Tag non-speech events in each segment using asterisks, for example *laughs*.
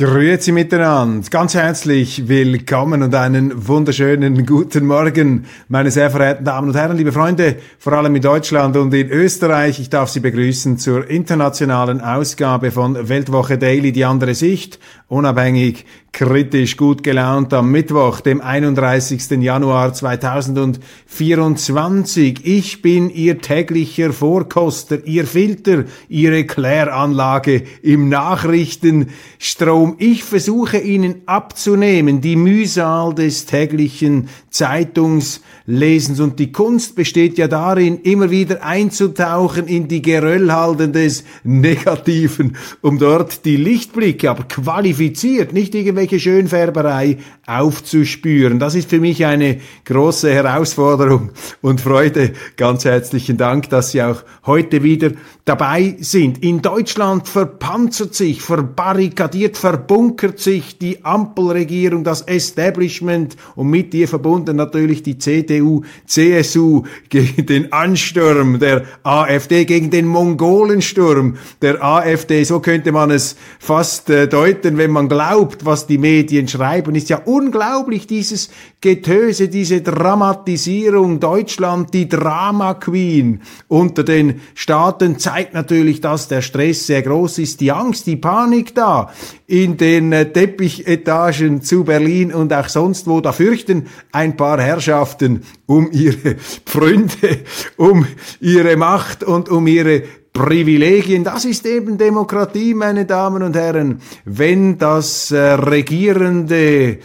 Grüezi miteinander, ganz herzlich willkommen und einen wunderschönen guten Morgen, meine sehr verehrten Damen und Herren, liebe Freunde, vor allem in Deutschland und in Österreich. Ich darf Sie begrüßen zur internationalen Ausgabe von Weltwoche Daily, die andere Sicht, unabhängig, kritisch, gut gelaunt am Mittwoch, dem 31. Januar 2024. Ich bin Ihr täglicher Vorkoster, Ihr Filter, Ihre Kläranlage im Nachrichtenstrom. Ich versuche Ihnen abzunehmen die Mühsal des täglichen Zeitungslesens und die Kunst besteht ja darin, immer wieder einzutauchen in die Geröllhalden des Negativen, um dort die Lichtblicke, aber qualifiziert, nicht irgendwelche irgendwelche Schönfärberei aufzuspüren. Das ist für mich eine große Herausforderung und Freude. Ganz herzlichen Dank, dass Sie auch heute wieder dabei sind. In Deutschland verpanzert sich, verbarrikadiert, verbunkert sich die Ampelregierung, das Establishment und mit ihr verbunden natürlich die CDU, CSU gegen den Ansturm der AfD, gegen den Mongolensturm der AfD. So könnte man es fast äh, deuten, wenn man glaubt, was die Medien schreiben. Ist ja unglaublich, dieses Getöse, diese Dramatisierung. Deutschland, die Drama Queen unter den Staaten zeigt natürlich, dass der Stress sehr groß ist, die Angst, die Panik da in den äh, Teppichetagen zu Berlin und auch sonst wo. Da fürchten ein paar Herrschaften um ihre Pfründe, um ihre Macht und um ihre Privilegien. Das ist eben Demokratie, meine Damen und Herren. Wenn das äh, regierende,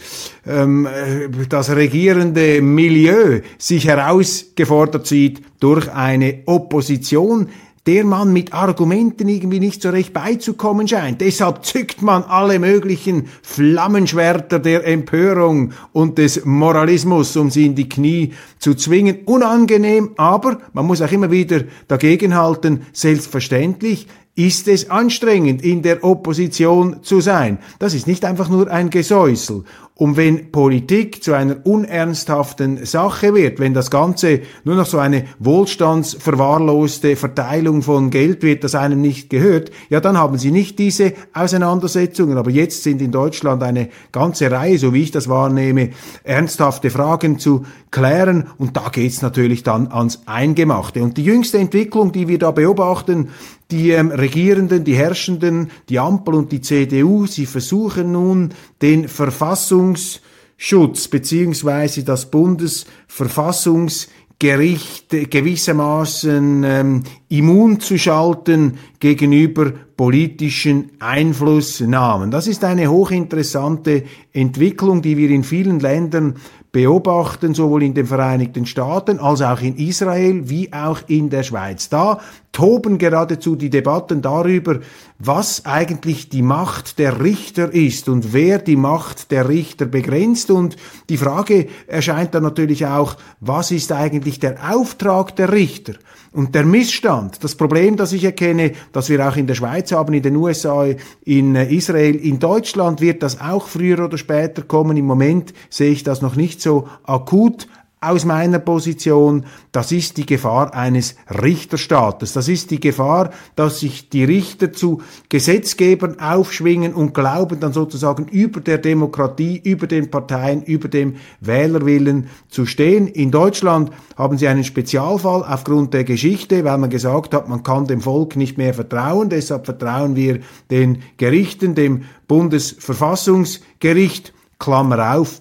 ähm, äh, das regierende Milieu sich herausgefordert sieht durch eine Opposition, der man mit Argumenten irgendwie nicht so recht beizukommen scheint. Deshalb zückt man alle möglichen Flammenschwerter der Empörung und des Moralismus, um sie in die Knie zu zwingen. Unangenehm, aber man muss auch immer wieder dagegenhalten, selbstverständlich ist es anstrengend, in der Opposition zu sein. Das ist nicht einfach nur ein Gesäusel. Und wenn Politik zu einer unernsthaften Sache wird, wenn das Ganze nur noch so eine wohlstandsverwahrloste Verteilung von Geld wird, das einem nicht gehört, ja, dann haben Sie nicht diese Auseinandersetzungen. Aber jetzt sind in Deutschland eine ganze Reihe, so wie ich das wahrnehme, ernsthafte Fragen zu klären. Und da geht's natürlich dann ans Eingemachte. Und die jüngste Entwicklung, die wir da beobachten, die ähm, Regierenden, die Herrschenden, die Ampel und die CDU, sie versuchen nun den Verfassungsschutz beziehungsweise das Bundesverfassungsgericht gewissermaßen ähm, immun zu schalten gegenüber politischen Einflussnahmen. Das ist eine hochinteressante Entwicklung, die wir in vielen Ländern beobachten, sowohl in den Vereinigten Staaten als auch in Israel wie auch in der Schweiz. Da toben geradezu die Debatten darüber, was eigentlich die Macht der Richter ist und wer die Macht der Richter begrenzt. Und die Frage erscheint dann natürlich auch, was ist eigentlich der Auftrag der Richter? Und der Missstand, das Problem, das ich erkenne, das wir auch in der Schweiz haben, in den USA, in äh, Israel, in Deutschland wird das auch früher oder später kommen. Im Moment sehe ich das noch nicht so akut aus meiner Position, das ist die Gefahr eines Richterstaates. Das ist die Gefahr, dass sich die Richter zu Gesetzgebern aufschwingen und glauben dann sozusagen über der Demokratie, über den Parteien, über dem Wählerwillen zu stehen. In Deutschland haben sie einen Spezialfall aufgrund der Geschichte, weil man gesagt hat, man kann dem Volk nicht mehr vertrauen. Deshalb vertrauen wir den Gerichten, dem Bundesverfassungsgericht, Klammer auf,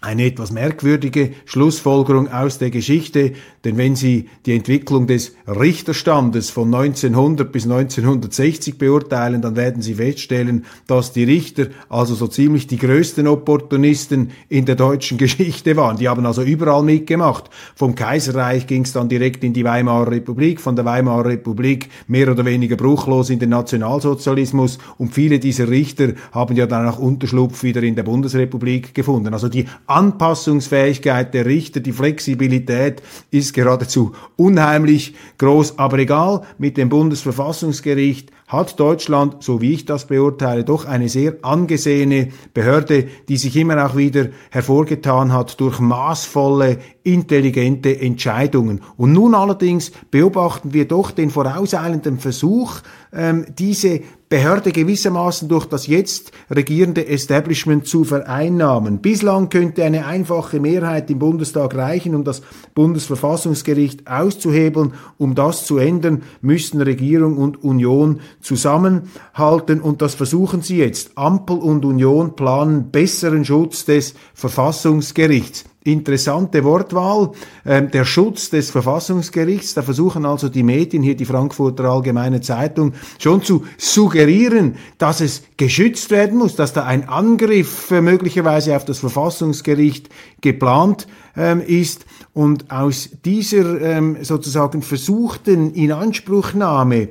eine etwas merkwürdige Schlussfolgerung aus der Geschichte, denn wenn Sie die Entwicklung des Richterstandes von 1900 bis 1960 beurteilen, dann werden Sie feststellen, dass die Richter also so ziemlich die größten Opportunisten in der deutschen *laughs* Geschichte waren. Die haben also überall mitgemacht. Vom Kaiserreich ging es dann direkt in die Weimarer Republik, von der Weimarer Republik mehr oder weniger bruchlos in den Nationalsozialismus und viele dieser Richter haben ja dann auch Unterschlupf wieder in der Bundesrepublik gefunden. Also die Anpassungsfähigkeit der Richter, die Flexibilität ist geradezu unheimlich groß. Aber egal, mit dem Bundesverfassungsgericht hat Deutschland, so wie ich das beurteile, doch eine sehr angesehene Behörde, die sich immer auch wieder hervorgetan hat durch maßvolle, intelligente Entscheidungen. Und nun allerdings beobachten wir doch den vorauseilenden Versuch, ähm, diese Behörde gewissermaßen durch das jetzt regierende Establishment zu vereinnahmen. Bislang könnte eine einfache Mehrheit im Bundestag reichen, um das Bundesverfassungsgericht auszuhebeln. Um das zu ändern, müssten Regierung und Union zusammenhalten und das versuchen sie jetzt. Ampel und Union planen besseren Schutz des Verfassungsgerichts interessante Wortwahl. Ähm, der Schutz des Verfassungsgerichts, da versuchen also die Medien, hier die Frankfurter Allgemeine Zeitung, schon zu suggerieren, dass es geschützt werden muss, dass da ein Angriff äh, möglicherweise auf das Verfassungsgericht geplant ähm, ist. Und aus dieser ähm, sozusagen versuchten Inanspruchnahme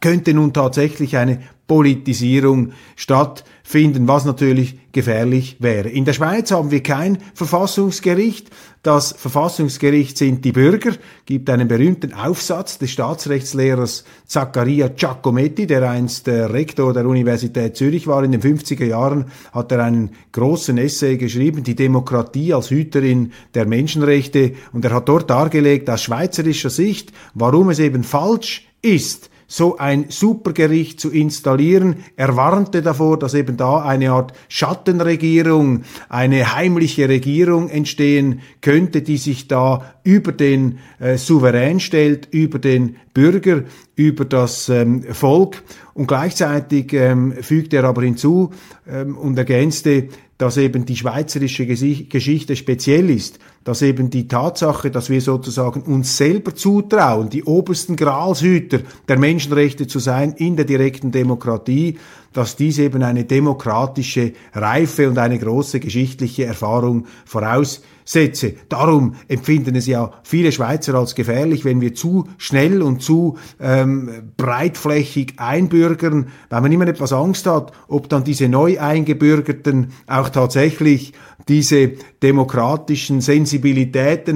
könnte nun tatsächlich eine Politisierung stattfinden, was natürlich gefährlich wäre. In der Schweiz haben wir kein Verfassungsgericht. Das Verfassungsgericht sind die Bürger. Gibt einen berühmten Aufsatz des Staatsrechtslehrers Zaccaria Giacometti, der einst der Rektor der Universität Zürich war. In den 50er Jahren hat er einen großen Essay geschrieben, die Demokratie als Hüterin der Menschenrechte. Und er hat dort dargelegt, aus schweizerischer Sicht, warum es eben falsch ist, so ein Supergericht zu installieren. Er warnte davor, dass eben da eine Art Schattenregierung, eine heimliche Regierung entstehen könnte, die sich da über den äh, Souverän stellt, über den Bürger, über das ähm, Volk. Und gleichzeitig ähm, fügt er aber hinzu ähm, und ergänzte, dass eben die schweizerische Geschichte speziell ist, dass eben die Tatsache, dass wir sozusagen uns selber zutrauen, die obersten Gralshüter der Menschenrechte zu sein in der direkten Demokratie, dass dies eben eine demokratische Reife und eine große geschichtliche Erfahrung voraussetze. Darum empfinden es ja viele Schweizer als gefährlich, wenn wir zu schnell und zu ähm, breitflächig einbürgern, weil man immer etwas Angst hat, ob dann diese neu eingebürgerten auch tatsächlich diese demokratischen Sensibilitäten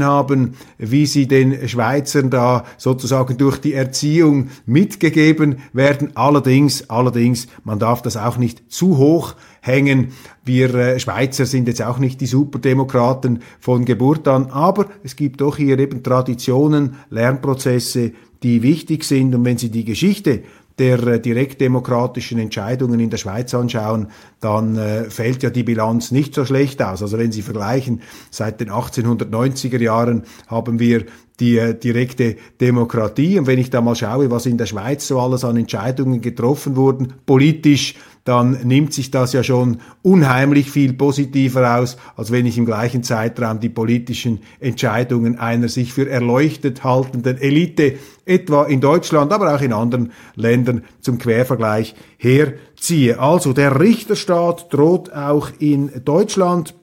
haben, wie sie den Schweizern da sozusagen durch die Erziehung mitgegeben werden. Allerdings, allerdings, man darf das auch nicht zu hoch hängen. Wir äh, Schweizer sind jetzt auch nicht die Superdemokraten von Geburt an, aber es gibt doch hier eben Traditionen, Lernprozesse, die wichtig sind. Und wenn Sie die Geschichte der äh, direktdemokratischen Entscheidungen in der Schweiz anschauen, dann äh, fällt ja die Bilanz nicht so schlecht aus. Also wenn Sie vergleichen, seit den 1890er Jahren haben wir die äh, direkte Demokratie. Und wenn ich da mal schaue, was in der Schweiz so alles an Entscheidungen getroffen wurden, politisch, dann nimmt sich das ja schon unheimlich viel positiver aus, als wenn ich im gleichen Zeitraum die politischen Entscheidungen einer sich für erleuchtet haltenden Elite, etwa in Deutschland, aber auch in anderen Ländern, zum Quervergleich herziehe. Also der Richterstaat droht auch in Deutschland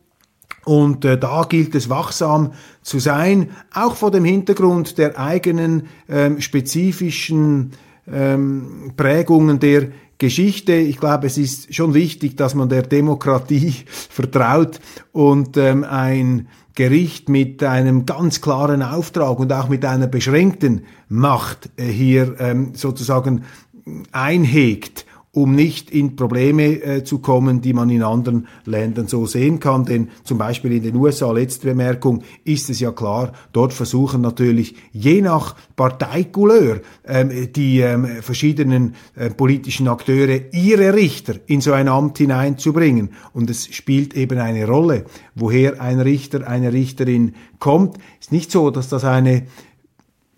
und äh, da gilt es wachsam zu sein, auch vor dem Hintergrund der eigenen ähm, spezifischen ähm, Prägungen der Geschichte. Ich glaube, es ist schon wichtig, dass man der Demokratie *laughs* vertraut und ähm, ein Gericht mit einem ganz klaren Auftrag und auch mit einer beschränkten Macht äh, hier ähm, sozusagen einhegt um nicht in Probleme äh, zu kommen, die man in anderen Ländern so sehen kann. Denn zum Beispiel in den USA, letzte Bemerkung, ist es ja klar, dort versuchen natürlich je nach Parteikouleur ähm, die ähm, verschiedenen äh, politischen Akteure ihre Richter in so ein Amt hineinzubringen. Und es spielt eben eine Rolle, woher ein Richter, eine Richterin kommt. Ist nicht so, dass das eine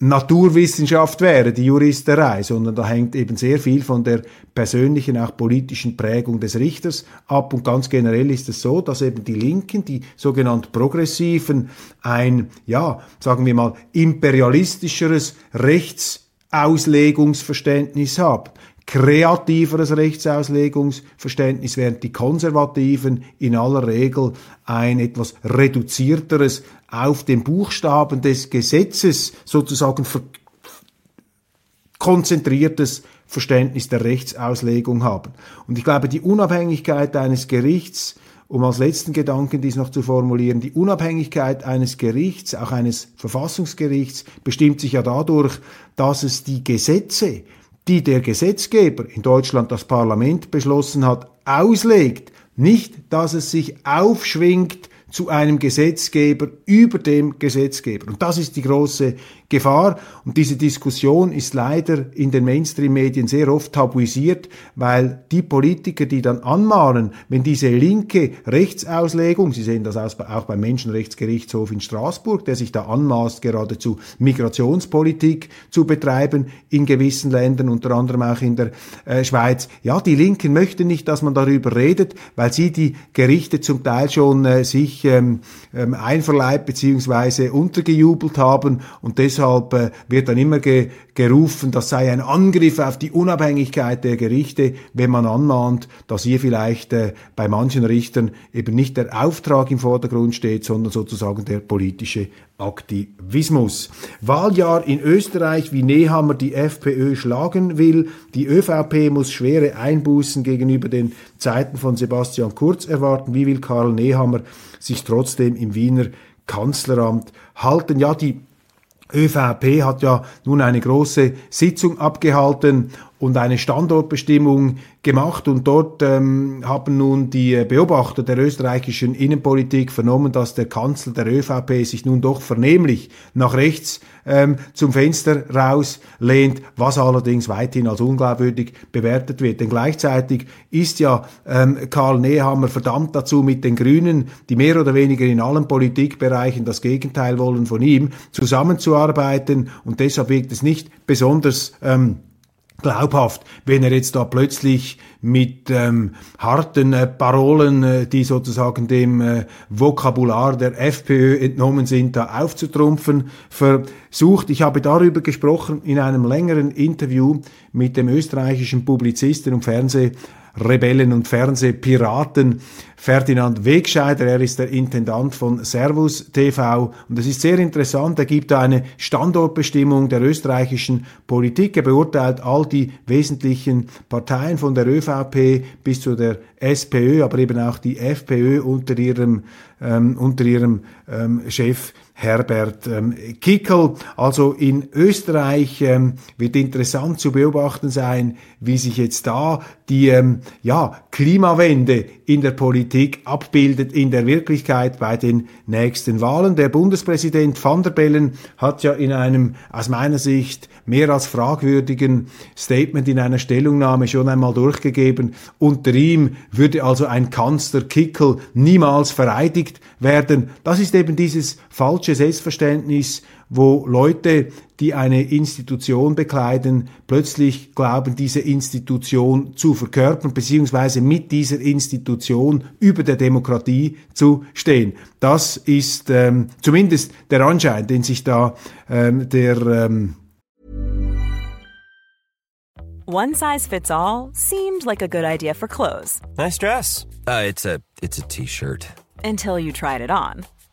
Naturwissenschaft wäre, die Juristerei, sondern da hängt eben sehr viel von der persönlichen, auch politischen Prägung des Richters ab. Und ganz generell ist es so, dass eben die Linken, die sogenannten Progressiven, ein, ja, sagen wir mal, imperialistischeres Rechtsauslegungsverständnis haben kreativeres Rechtsauslegungsverständnis, während die Konservativen in aller Regel ein etwas reduzierteres auf den Buchstaben des Gesetzes sozusagen konzentriertes Verständnis der Rechtsauslegung haben. Und ich glaube, die Unabhängigkeit eines Gerichts, um als letzten Gedanken dies noch zu formulieren, die Unabhängigkeit eines Gerichts, auch eines Verfassungsgerichts, bestimmt sich ja dadurch, dass es die Gesetze, die der Gesetzgeber, in Deutschland das Parlament beschlossen hat, auslegt, nicht, dass es sich aufschwingt zu einem Gesetzgeber über dem Gesetzgeber. Und das ist die große Gefahr. Und diese Diskussion ist leider in den Mainstream-Medien sehr oft tabuisiert, weil die Politiker, die dann anmahnen, wenn diese linke Rechtsauslegung, Sie sehen das auch beim Menschenrechtsgerichtshof in Straßburg, der sich da anmaßt, geradezu Migrationspolitik zu betreiben in gewissen Ländern, unter anderem auch in der äh, Schweiz. Ja, die Linken möchten nicht, dass man darüber redet, weil sie die Gerichte zum Teil schon äh, sich ähm, ähm, einverleibt bzw. untergejubelt haben und deshalb deshalb äh, wird dann immer ge gerufen, das sei ein Angriff auf die Unabhängigkeit der Gerichte, wenn man anmahnt, dass hier vielleicht äh, bei manchen Richtern eben nicht der Auftrag im Vordergrund steht, sondern sozusagen der politische Aktivismus. Wahljahr in Österreich, wie Nehammer die FPÖ schlagen will. Die ÖVP muss schwere Einbußen gegenüber den Zeiten von Sebastian Kurz erwarten. Wie will Karl Nehammer sich trotzdem im Wiener Kanzleramt halten? Ja, die ÖVP hat ja nun eine große Sitzung abgehalten und eine Standortbestimmung gemacht und dort ähm, haben nun die Beobachter der österreichischen Innenpolitik vernommen, dass der Kanzler der ÖVP sich nun doch vernehmlich nach rechts ähm, zum Fenster raus lehnt, was allerdings weithin als unglaubwürdig bewertet wird. Denn gleichzeitig ist ja ähm, Karl Nehammer verdammt dazu, mit den Grünen, die mehr oder weniger in allen Politikbereichen das Gegenteil wollen von ihm, zusammenzuarbeiten und deshalb wirkt es nicht besonders ähm, glaubhaft, wenn er jetzt da plötzlich mit ähm, harten äh, Parolen, äh, die sozusagen dem äh, Vokabular der FPÖ entnommen sind, da aufzutrumpfen versucht. Ich habe darüber gesprochen in einem längeren Interview mit dem österreichischen Publizisten und Fernseh Rebellen und Fernsehpiraten Ferdinand Wegscheider. Er ist der Intendant von Servus TV und es ist sehr interessant. Er gibt eine Standortbestimmung der österreichischen Politik. Er beurteilt all die wesentlichen Parteien von der ÖVP bis zu der SPÖ, aber eben auch die FPÖ unter ihrem, ähm, unter ihrem ähm, Chef Herbert ähm, Kickel. Also in Österreich ähm, wird interessant zu beobachten sein, wie sich jetzt da die ähm, ja, Klimawende in der Politik abbildet in der Wirklichkeit bei den nächsten Wahlen. Der Bundespräsident van der Bellen hat ja in einem aus meiner Sicht mehr als fragwürdigen Statement in einer Stellungnahme schon einmal durchgegeben. Unter ihm würde also ein Kanzler Kickel niemals vereidigt werden. Das ist eben dieses falsche Selbstverständnis, wo Leute, die eine Institution bekleiden, plötzlich glauben, diese Institution zu verkörpern, beziehungsweise mit dieser Institution über der Demokratie zu stehen. Das ist ähm, zumindest der Anschein, den sich da ähm, der ähm One size fits all seemed like a good idea for clothes. Nice dress. Uh, it's a it's a t-shirt. Until you tried it on.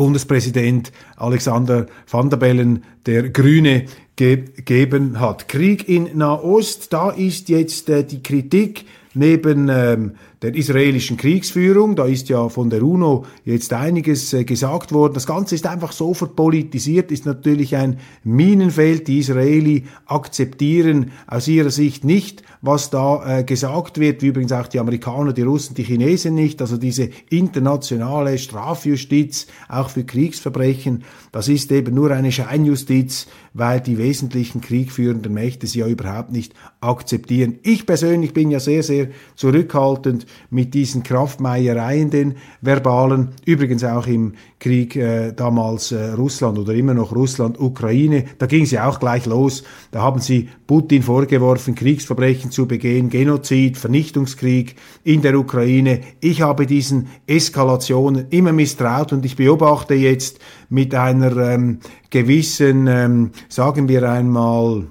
Bundespräsident Alexander Van der Bellen, der Grüne, gegeben hat. Krieg in Nahost, da ist jetzt äh, die Kritik neben ähm, der israelischen Kriegsführung. Da ist ja von der UNO jetzt einiges äh, gesagt worden. Das Ganze ist einfach so verpolitisiert, ist natürlich ein Minenfeld. Die Israeli akzeptieren aus ihrer Sicht nicht, was da äh, gesagt wird, wie übrigens auch die Amerikaner, die Russen, die Chinesen nicht. Also diese internationale Strafjustiz, auch für Kriegsverbrechen, das ist eben nur eine Scheinjustiz, weil die wesentlichen kriegführenden Mächte sie ja überhaupt nicht akzeptieren. Ich persönlich bin ja sehr, sehr zurückhaltend mit diesen Kraftmeiereien, den verbalen, übrigens auch im Krieg äh, damals äh, Russland oder immer noch Russland-Ukraine, da ging es ja auch gleich los, da haben sie Putin vorgeworfen, Kriegsverbrechen zu begehen, Genozid, Vernichtungskrieg in der Ukraine. Ich habe diesen Eskalationen immer misstraut und ich beobachte jetzt mit einer ähm, gewissen, ähm, sagen wir einmal,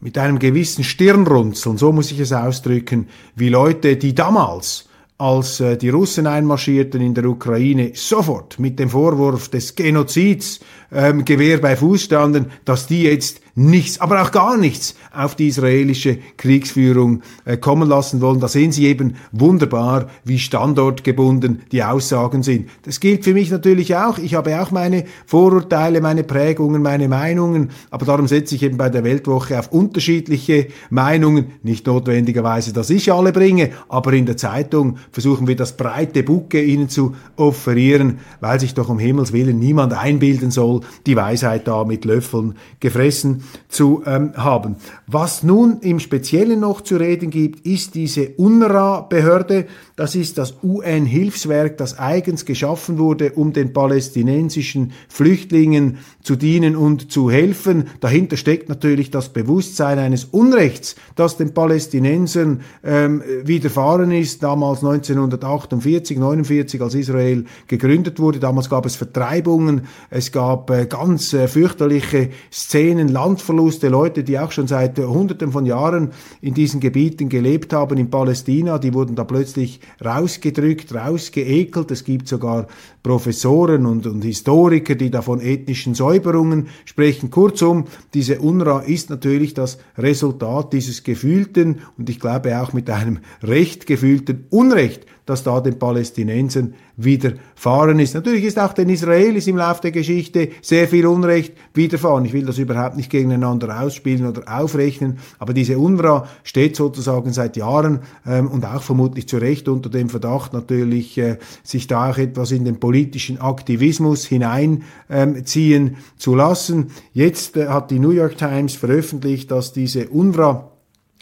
mit einem gewissen Stirnrunzeln, so muss ich es ausdrücken, wie Leute, die damals als äh, die Russen einmarschierten in der Ukraine, sofort mit dem Vorwurf des Genozids ähm, Gewehr bei Fuß standen, dass die jetzt nichts, aber auch gar nichts auf die israelische Kriegsführung äh, kommen lassen wollen. Da sehen Sie eben wunderbar, wie standortgebunden die Aussagen sind. Das gilt für mich natürlich auch. Ich habe auch meine Vorurteile, meine Prägungen, meine Meinungen, aber darum setze ich eben bei der Weltwoche auf unterschiedliche Meinungen. Nicht notwendigerweise, dass ich alle bringe, aber in der Zeitung versuchen wir das breite Bucke Ihnen zu offerieren, weil sich doch um Himmels Willen niemand einbilden soll, die Weisheit da mit Löffeln gefressen zu ähm, haben. Was nun im Speziellen noch zu reden gibt, ist diese UNRWA-Behörde. Das ist das UN-Hilfswerk, das eigens geschaffen wurde, um den palästinensischen Flüchtlingen zu dienen und zu helfen. Dahinter steckt natürlich das Bewusstsein eines Unrechts, das den Palästinensern ähm, widerfahren ist, damals 1948, 49, als Israel gegründet wurde. Damals gab es Vertreibungen, es gab äh, ganz äh, fürchterliche Szenen, Landverluste, Leute, die auch schon seit Hunderten von Jahren in diesen Gebieten gelebt haben, in Palästina, die wurden da plötzlich rausgedrückt, rausgeekelt. Es gibt sogar Professoren und, und Historiker, die da von ethnischen Säuberungen sprechen. Kurzum, diese UNRWA ist natürlich das Resultat dieses gefühlten und ich glaube auch mit einem recht gefühlten Unrecht, das da den Palästinensern widerfahren ist. Natürlich ist auch den Israelis im Laufe der Geschichte sehr viel Unrecht widerfahren. Ich will das überhaupt nicht gegeneinander ausspielen oder aufrechnen, aber diese UNRWA steht sozusagen seit Jahren ähm, und auch vermutlich zu Recht unter dem Verdacht natürlich, äh, sich da auch etwas in den politischen Aktivismus hineinziehen ähm, zu lassen. Jetzt äh, hat die New York Times veröffentlicht, dass diese UNRWA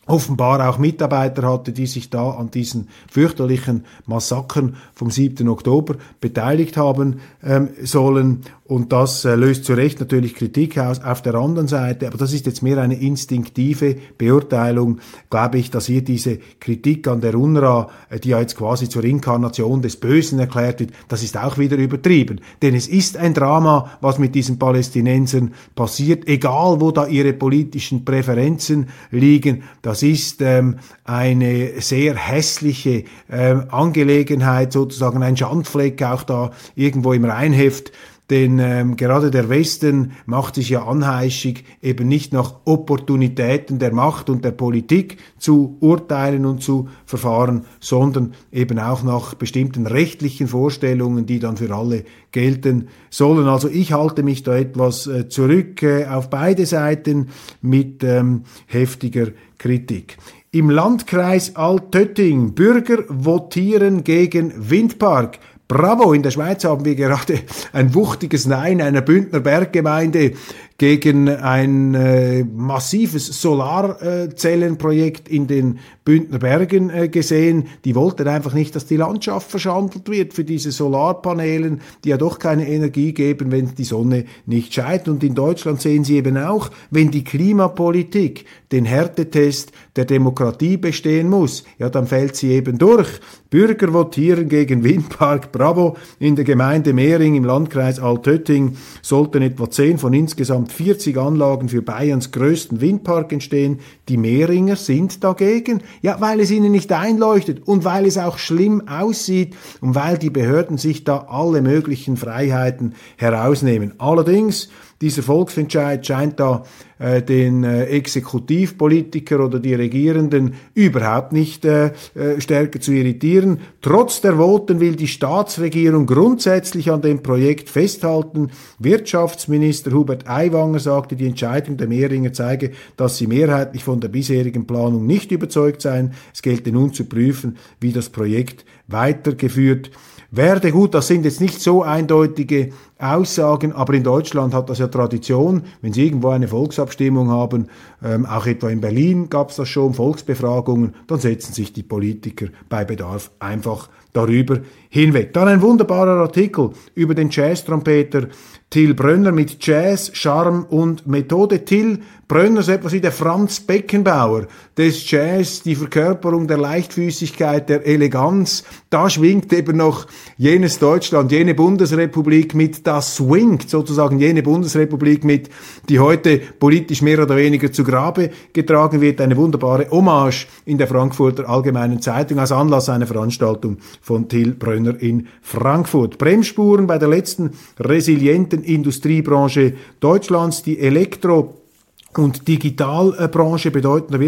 offenbar auch Mitarbeiter hatte, die sich da an diesen fürchterlichen Massakern vom 7. Oktober beteiligt haben ähm, sollen. Und das äh, löst zu Recht natürlich Kritik aus. Auf der anderen Seite, aber das ist jetzt mehr eine instinktive Beurteilung, glaube ich, dass hier diese Kritik an der UNRWA, äh, die ja jetzt quasi zur Inkarnation des Bösen erklärt wird, das ist auch wieder übertrieben. Denn es ist ein Drama, was mit diesen Palästinensern passiert, egal wo da ihre politischen Präferenzen liegen. Das ist ähm, eine sehr hässliche ähm, Angelegenheit, sozusagen ein Schandfleck auch da irgendwo im Rheinheft denn ähm, gerade der Westen macht sich ja anheischig, eben nicht nach Opportunitäten der Macht und der Politik zu urteilen und zu verfahren, sondern eben auch nach bestimmten rechtlichen Vorstellungen, die dann für alle gelten sollen. Also ich halte mich da etwas äh, zurück äh, auf beide Seiten mit ähm, heftiger Kritik. Im Landkreis Altötting Bürger votieren gegen Windpark. Bravo, in der Schweiz haben wir gerade ein wuchtiges Nein einer Bündner Berggemeinde gegen ein äh, massives Solarzellenprojekt in den Bündner Bergen äh, gesehen. Die wollten einfach nicht, dass die Landschaft verschandelt wird für diese Solarpanelen, die ja doch keine Energie geben, wenn die Sonne nicht scheint. Und in Deutschland sehen Sie eben auch, wenn die Klimapolitik den Härtetest der Demokratie bestehen muss, ja, dann fällt sie eben durch. Bürger votieren gegen Windpark Bravo in der Gemeinde Mehring im Landkreis Altötting sollten etwa zehn von insgesamt insgesamt 40 Anlagen für Bayerns größten Windpark entstehen. Die Mehringer sind dagegen. Ja, weil es ihnen nicht einleuchtet und weil es auch schlimm aussieht und weil die Behörden sich da alle möglichen Freiheiten herausnehmen. Allerdings, dieser Volksentscheid scheint da äh, den äh, Exekutivpolitiker oder die Regierenden überhaupt nicht äh, äh, stärker zu irritieren. Trotz der Voten will die Staatsregierung grundsätzlich an dem Projekt festhalten. Wirtschaftsminister Hubert Aiwanger sagte, die Entscheidung der Mehringer zeige, dass sie mehrheitlich von der bisherigen Planung nicht überzeugt seien. Es gelte nun zu prüfen, wie das Projekt weitergeführt werde. Gut, das sind jetzt nicht so eindeutige Aussagen, aber in Deutschland hat das ja Tradition, wenn Sie irgendwo eine Volksabstimmung haben, ähm, auch etwa in Berlin gab es das schon, Volksbefragungen, dann setzen sich die Politiker bei Bedarf einfach darüber hinweg. Dann ein wunderbarer Artikel über den Jazz-Trompeter Till Brönner mit Jazz, Charme und Methode. Till Brönner ist etwas wie der Franz Beckenbauer des Jazz, die Verkörperung der Leichtfüßigkeit, der Eleganz. Da schwingt eben noch jenes Deutschland, jene Bundesrepublik mit, das swingt sozusagen jene Bundesrepublik mit, die heute politisch mehr oder weniger zu Grabe getragen wird. Eine wunderbare Hommage in der Frankfurter Allgemeinen Zeitung als Anlass einer Veranstaltung von Till Brönner in Frankfurt. Bremsspuren bei der letzten resilienten Industriebranche Deutschlands, die Elektro- und Digitalbranche bedeutender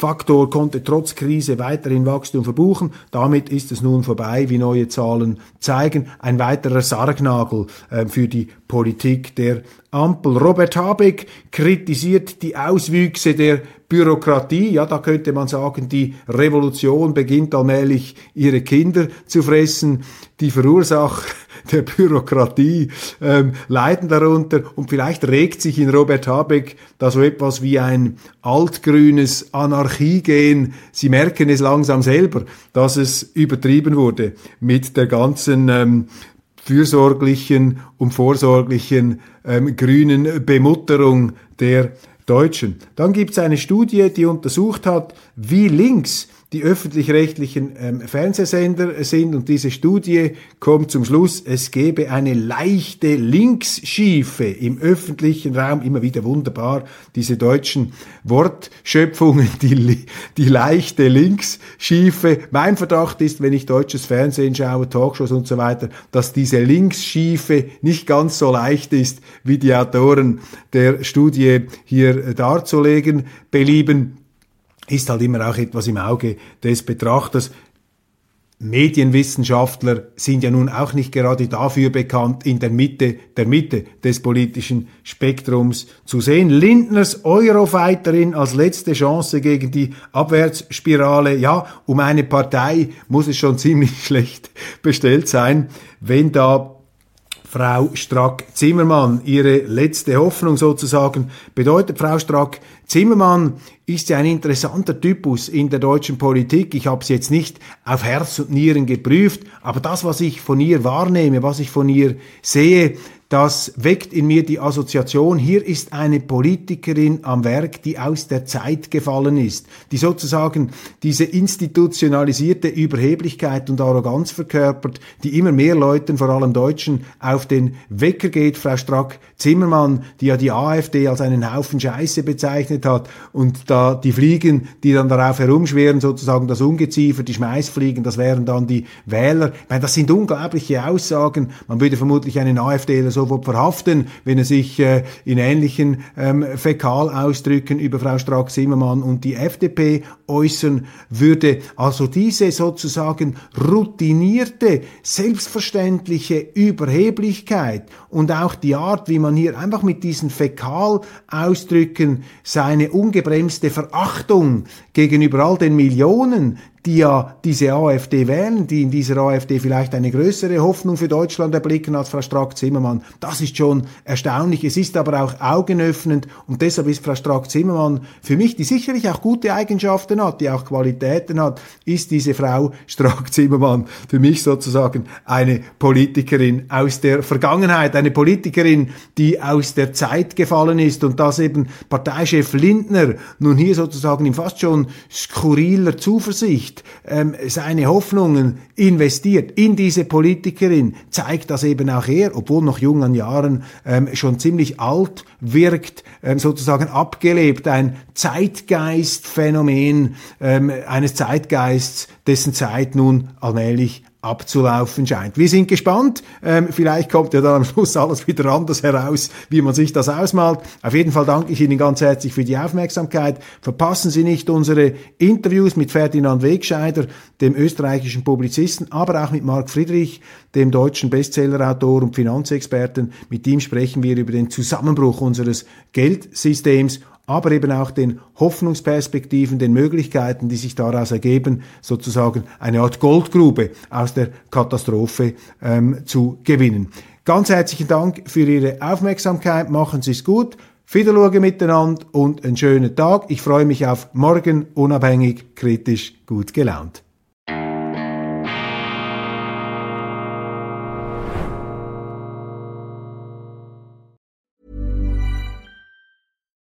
Wirtschaftsfaktor konnte trotz Krise weiterhin Wachstum verbuchen. Damit ist es nun vorbei, wie neue Zahlen zeigen. Ein weiterer Sargnagel äh, für die Politik der Ampel. Robert Habeck kritisiert die Auswüchse der Bürokratie. Ja, da könnte man sagen, die Revolution beginnt allmählich ihre Kinder zu fressen. Die Verursacher der Bürokratie ähm, leiden darunter und vielleicht regt sich in Robert Habeck da so etwas wie ein altgrünes Anarchiegehen. Sie merken es langsam selber, dass es übertrieben wurde mit der ganzen ähm, fürsorglichen und vorsorglichen ähm, grünen Bemutterung der Deutschen. Dann gibt es eine Studie, die untersucht hat, wie links die öffentlich-rechtlichen ähm, Fernsehsender sind. Und diese Studie kommt zum Schluss, es gebe eine leichte Linksschiefe im öffentlichen Raum, immer wieder wunderbar, diese deutschen Wortschöpfungen, die, die leichte Linksschiefe. Mein Verdacht ist, wenn ich deutsches Fernsehen schaue, Talkshows und so weiter, dass diese Linksschiefe nicht ganz so leicht ist, wie die Autoren der Studie hier darzulegen. Belieben ist halt immer auch etwas im Auge des Betrachters. Medienwissenschaftler sind ja nun auch nicht gerade dafür bekannt, in der Mitte der Mitte des politischen Spektrums zu sehen. Lindners Eurofighterin als letzte Chance gegen die Abwärtsspirale. Ja, um eine Partei muss es schon ziemlich *laughs* schlecht bestellt sein, wenn da Frau Strack-Zimmermann ihre letzte Hoffnung sozusagen bedeutet. Frau Strack-Zimmermann ist ja ein interessanter Typus in der deutschen Politik. Ich habe es jetzt nicht auf Herz und Nieren geprüft, aber das, was ich von ihr wahrnehme, was ich von ihr sehe, das weckt in mir die Assoziation, hier ist eine Politikerin am Werk, die aus der Zeit gefallen ist, die sozusagen diese institutionalisierte Überheblichkeit und Arroganz verkörpert, die immer mehr Leuten, vor allem Deutschen, auf den Wecker geht. Frau Strack-Zimmermann, die ja die AfD als einen Haufen Scheiße bezeichnet hat und da die Fliegen, die dann darauf herumschweren, sozusagen das Ungeziefer, die Schmeißfliegen, das wären dann die Wähler. Ich meine, das sind unglaubliche Aussagen. Man würde vermutlich einen AfDler sofort verhaften, wenn er sich äh, in ähnlichen ähm, Fäkalausdrücken über Frau Strack-Zimmermann und die FDP äußern würde. Also diese sozusagen routinierte, selbstverständliche Überheblichkeit und auch die Art, wie man hier einfach mit diesen Fäkalausdrücken seine ungebremste Verachtung gegenüber all den Millionen, die ja diese AfD wählen, die in dieser AfD vielleicht eine größere Hoffnung für Deutschland erblicken als Frau Strack-Zimmermann. Das ist schon erstaunlich. Es ist aber auch augenöffnend und deshalb ist Frau Strack-Zimmermann für mich, die sicherlich auch gute Eigenschaften hat, die auch Qualitäten hat, ist diese Frau Strack-Zimmermann für mich sozusagen eine Politikerin aus der Vergangenheit, eine Politikerin, die aus der Zeit gefallen ist und dass eben Parteichef Lindner nun hier sozusagen in fast schon skurriler Zuversicht nicht ähm, seine Hoffnungen investiert in diese Politikerin, zeigt das eben auch er, obwohl noch jung an Jahren ähm, schon ziemlich alt wirkt, ähm, sozusagen abgelebt, ein Zeitgeistphänomen ähm, eines Zeitgeists, dessen Zeit nun allmählich abzulaufen scheint. Wir sind gespannt. Ähm, vielleicht kommt ja dann am Schluss alles wieder anders heraus, wie man sich das ausmalt. Auf jeden Fall danke ich Ihnen ganz herzlich für die Aufmerksamkeit. Verpassen Sie nicht unsere Interviews mit Ferdinand Wegscheider, dem österreichischen Publizisten, aber auch mit Marc Friedrich, dem deutschen Bestsellerautor und Finanzexperten. Mit ihm sprechen wir über den Zusammenbruch unseres Geldsystems aber eben auch den Hoffnungsperspektiven, den Möglichkeiten, die sich daraus ergeben, sozusagen eine Art Goldgrube aus der Katastrophe ähm, zu gewinnen. Ganz herzlichen Dank für Ihre Aufmerksamkeit. Machen Sie es gut. Wiederschauen miteinander und einen schönen Tag. Ich freue mich auf morgen unabhängig, kritisch, gut gelaunt.